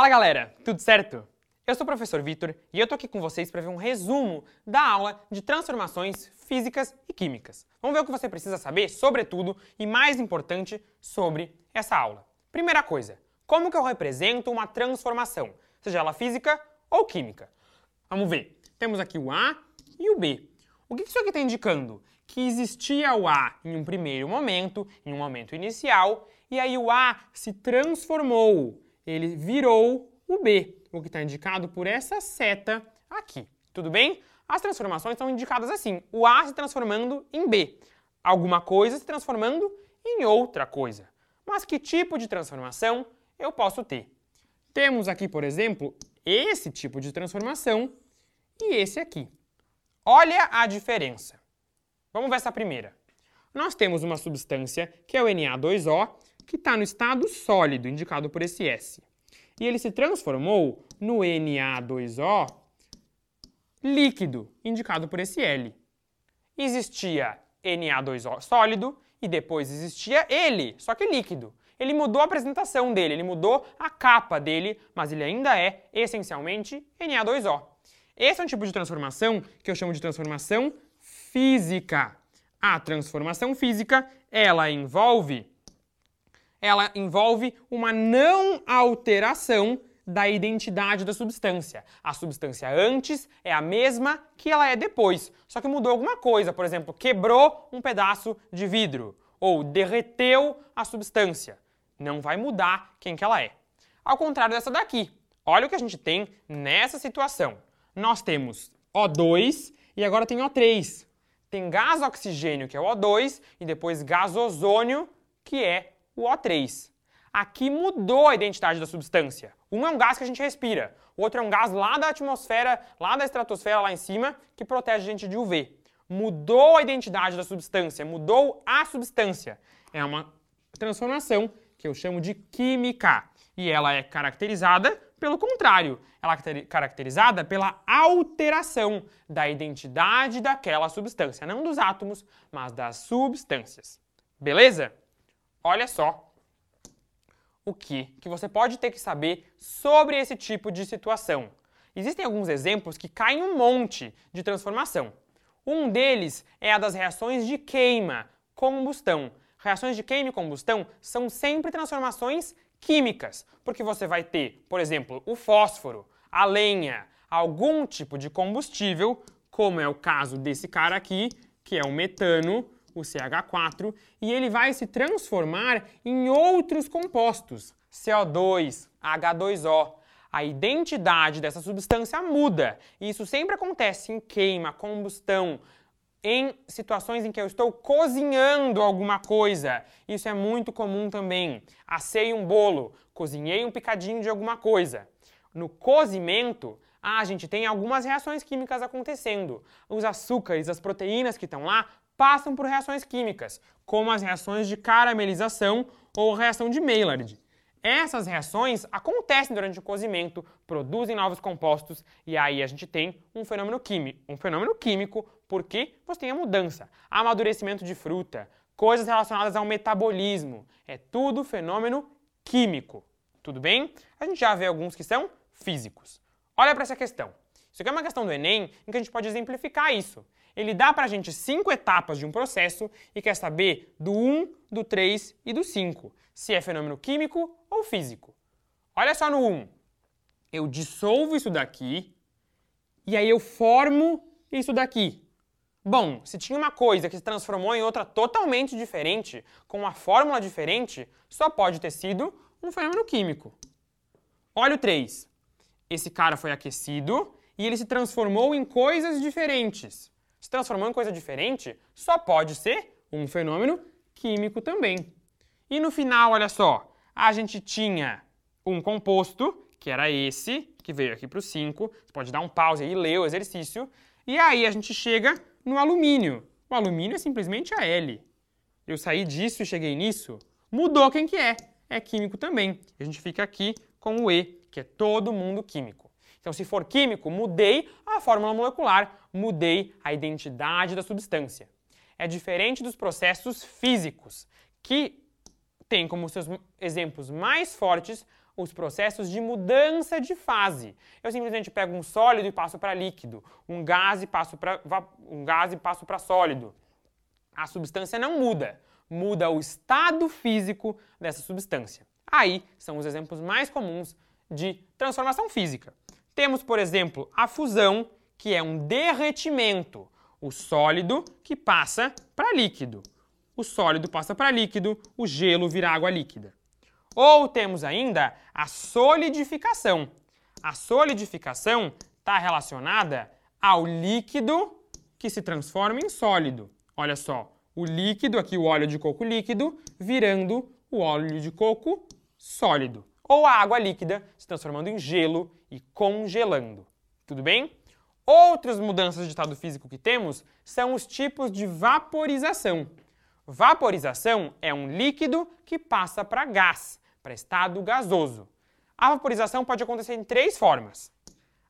Fala galera, tudo certo? Eu sou o professor Vitor e eu tô aqui com vocês para ver um resumo da aula de transformações físicas e químicas. Vamos ver o que você precisa saber sobre tudo e mais importante sobre essa aula. Primeira coisa, como que eu represento uma transformação, seja ela física ou química? Vamos ver. Temos aqui o A e o B. O que isso aqui está indicando? Que existia o A em um primeiro momento, em um momento inicial, e aí o A se transformou, ele virou o B, o que está indicado por essa seta aqui. Tudo bem? As transformações são indicadas assim: o A se transformando em B, alguma coisa se transformando em outra coisa. Mas que tipo de transformação eu posso ter? Temos aqui, por exemplo, esse tipo de transformação e esse aqui. Olha a diferença. Vamos ver essa primeira. Nós temos uma substância, que é o Na2O, que está no estado sólido, indicado por esse S. E ele se transformou no Na2O líquido, indicado por esse L. Existia Na2O sólido e depois existia ele, só que líquido. Ele mudou a apresentação dele, ele mudou a capa dele, mas ele ainda é essencialmente Na2O. Esse é um tipo de transformação que eu chamo de transformação física. A transformação física, ela envolve ela envolve uma não alteração da identidade da substância. A substância antes é a mesma que ela é depois, só que mudou alguma coisa, por exemplo, quebrou um pedaço de vidro ou derreteu a substância. Não vai mudar quem que ela é. Ao contrário dessa daqui. Olha o que a gente tem nessa situação nós temos O2 e agora tem O3. Tem gás oxigênio, que é o O2, e depois gás ozônio, que é o O3. Aqui mudou a identidade da substância. Um é um gás que a gente respira, outro é um gás lá da atmosfera, lá da estratosfera, lá em cima, que protege a gente de UV. Mudou a identidade da substância, mudou a substância. É uma transformação que eu chamo de química. E ela é caracterizada pelo contrário, ela é caracterizada pela alteração da identidade daquela substância, não dos átomos, mas das substâncias. Beleza? Olha só o que, que você pode ter que saber sobre esse tipo de situação. Existem alguns exemplos que caem um monte de transformação. Um deles é a das reações de queima, combustão. Reações de queima e combustão são sempre transformações químicas, porque você vai ter, por exemplo, o fósforo, a lenha, algum tipo de combustível, como é o caso desse cara aqui, que é o metano, o CH4, e ele vai se transformar em outros compostos, CO2, H2O. A identidade dessa substância muda. Isso sempre acontece em queima, combustão, em situações em que eu estou cozinhando alguma coisa. Isso é muito comum também. Assei um bolo, cozinhei um picadinho de alguma coisa. No cozimento, a gente tem algumas reações químicas acontecendo. Os açúcares, as proteínas que estão lá, passam por reações químicas, como as reações de caramelização ou reação de Maillard. Essas reações acontecem durante o cozimento, produzem novos compostos e aí a gente tem um fenômeno químico, um fenômeno químico porque você tem a mudança, amadurecimento de fruta, coisas relacionadas ao metabolismo, é tudo fenômeno químico. Tudo bem? A gente já vê alguns que são físicos. Olha para essa questão. Isso aqui é uma questão do Enem em que a gente pode exemplificar isso. Ele dá para a gente cinco etapas de um processo e quer saber do 1, do 3 e do 5, se é fenômeno químico ou físico. Olha só no 1. Eu dissolvo isso daqui e aí eu formo isso daqui. Bom, se tinha uma coisa que se transformou em outra totalmente diferente, com uma fórmula diferente, só pode ter sido um fenômeno químico. Olha o 3. Esse cara foi aquecido e ele se transformou em coisas diferentes. Se transformou em coisa diferente, só pode ser um fenômeno químico também. E no final, olha só, a gente tinha um composto, que era esse, que veio aqui para o 5. Você pode dar um pause aí e ler o exercício. E aí a gente chega no alumínio. O alumínio é simplesmente a L. Eu saí disso e cheguei nisso. Mudou quem que é. É químico também. A gente fica aqui com o E, que é todo mundo químico. Então, se for químico, mudei a fórmula molecular, mudei a identidade da substância. É diferente dos processos físicos, que tem como seus exemplos mais fortes os processos de mudança de fase. Eu simplesmente pego um sólido e passo para líquido, um gás e passo para um gás e passo para sólido. A substância não muda, muda o estado físico dessa substância. Aí são os exemplos mais comuns de transformação física. Temos, por exemplo, a fusão, que é um derretimento, o sólido que passa para líquido. O sólido passa para líquido, o gelo vira água líquida. Ou temos ainda a solidificação. A solidificação está relacionada ao líquido que se transforma em sólido. Olha só, o líquido, aqui o óleo de coco líquido, virando o óleo de coco sólido. Ou a água líquida se transformando em gelo e congelando. Tudo bem? Outras mudanças de estado físico que temos são os tipos de vaporização. Vaporização é um líquido que passa para gás, para estado gasoso. A vaporização pode acontecer em três formas.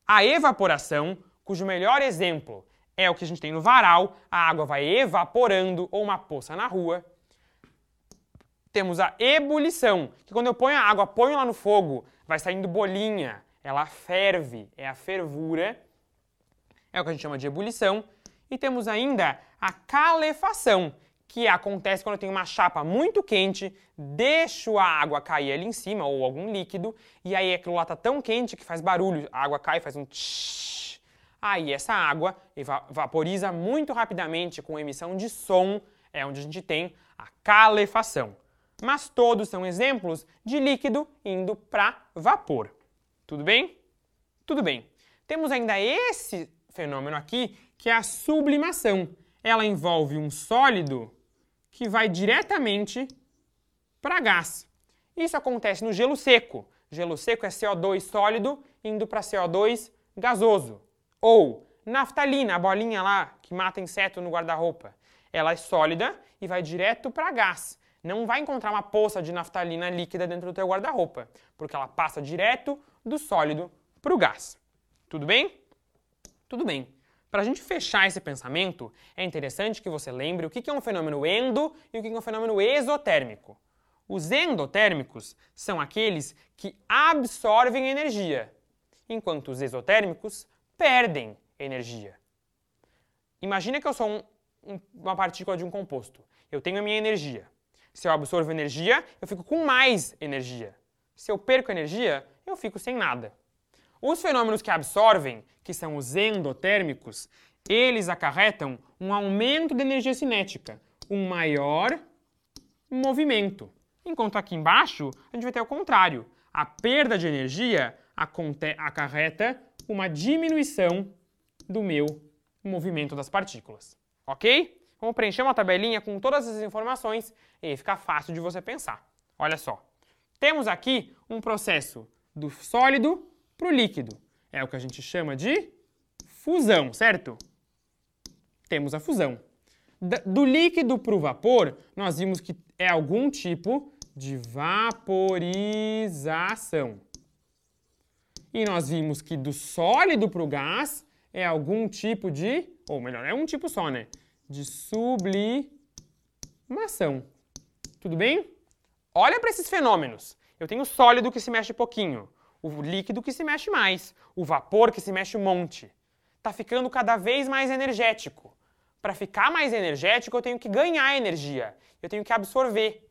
A evaporação, cujo melhor exemplo é o que a gente tem no varal, a água vai evaporando, ou uma poça na rua. Temos a ebulição, que quando eu ponho a água, ponho lá no fogo, vai saindo bolinha, ela ferve, é a fervura, é o que a gente chama de ebulição. E temos ainda a calefação, que acontece quando eu tenho uma chapa muito quente, deixo a água cair ali em cima, ou algum líquido, e aí aquilo lá está tão quente que faz barulho, a água cai faz um tsh. Aí essa água vaporiza muito rapidamente com emissão de som, é onde a gente tem a calefação. Mas todos são exemplos de líquido indo para vapor. Tudo bem? Tudo bem. Temos ainda esse fenômeno aqui, que é a sublimação. Ela envolve um sólido que vai diretamente para gás. Isso acontece no gelo seco. Gelo seco é CO2 sólido indo para CO2 gasoso. Ou naftalina, a bolinha lá que mata inseto no guarda-roupa. Ela é sólida e vai direto para gás. Não vai encontrar uma poça de naftalina líquida dentro do teu guarda-roupa, porque ela passa direto do sólido para o gás. Tudo bem? Tudo bem. Para a gente fechar esse pensamento, é interessante que você lembre o que é um fenômeno endo e o que é um fenômeno exotérmico. Os endotérmicos são aqueles que absorvem energia, enquanto os exotérmicos perdem energia. Imagina que eu sou um, um, uma partícula de um composto. Eu tenho a minha energia. Se eu absorvo energia, eu fico com mais energia. Se eu perco energia, eu fico sem nada. Os fenômenos que absorvem, que são os endotérmicos, eles acarretam um aumento de energia cinética, um maior movimento. Enquanto aqui embaixo, a gente vai ter o contrário. A perda de energia acarreta uma diminuição do meu movimento das partículas. Ok? Vamos preencher uma tabelinha com todas essas informações e fica fácil de você pensar. Olha só. Temos aqui um processo do sólido para o líquido. É o que a gente chama de fusão, certo? Temos a fusão. Do líquido para o vapor, nós vimos que é algum tipo de vaporização. E nós vimos que do sólido para o gás é algum tipo de, ou melhor, é um tipo só, né? De sublimação. Tudo bem? Olha para esses fenômenos. Eu tenho sólido que se mexe pouquinho, o líquido que se mexe mais, o vapor que se mexe um monte. Está ficando cada vez mais energético. Para ficar mais energético, eu tenho que ganhar energia, eu tenho que absorver.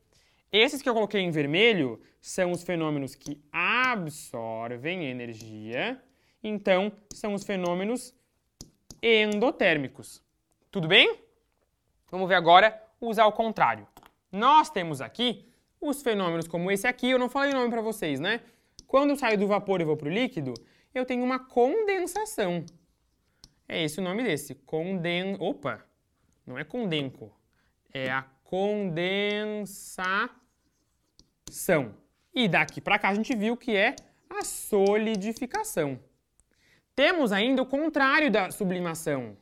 Esses que eu coloquei em vermelho são os fenômenos que absorvem energia, então são os fenômenos endotérmicos. Tudo bem? Vamos ver agora usar o contrário. Nós temos aqui os fenômenos como esse aqui, eu não falei o nome para vocês, né? Quando eu saio do vapor e vou para o líquido, eu tenho uma condensação. É esse o nome desse. Conden... Opa! Não é condenco. É a condensação. E daqui para cá a gente viu que é a solidificação. Temos ainda o contrário da sublimação,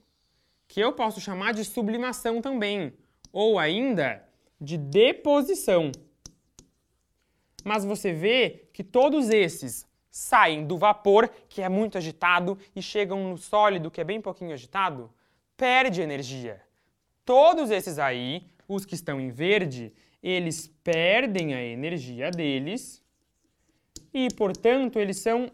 que eu posso chamar de sublimação também, ou ainda de deposição. Mas você vê que todos esses saem do vapor, que é muito agitado, e chegam no sólido, que é bem pouquinho agitado, perde energia. Todos esses aí, os que estão em verde, eles perdem a energia deles e, portanto, eles são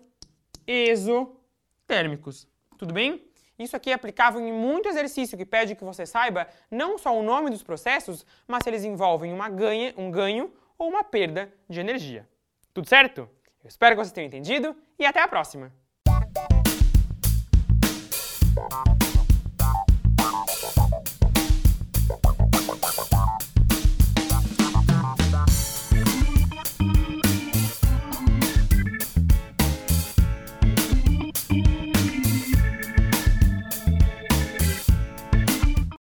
exotérmicos. Tudo bem? Isso aqui é aplicável em muito exercício que pede que você saiba não só o nome dos processos, mas se eles envolvem uma ganha, um ganho ou uma perda de energia. Tudo certo? Eu espero que vocês tenham entendido e até a próxima!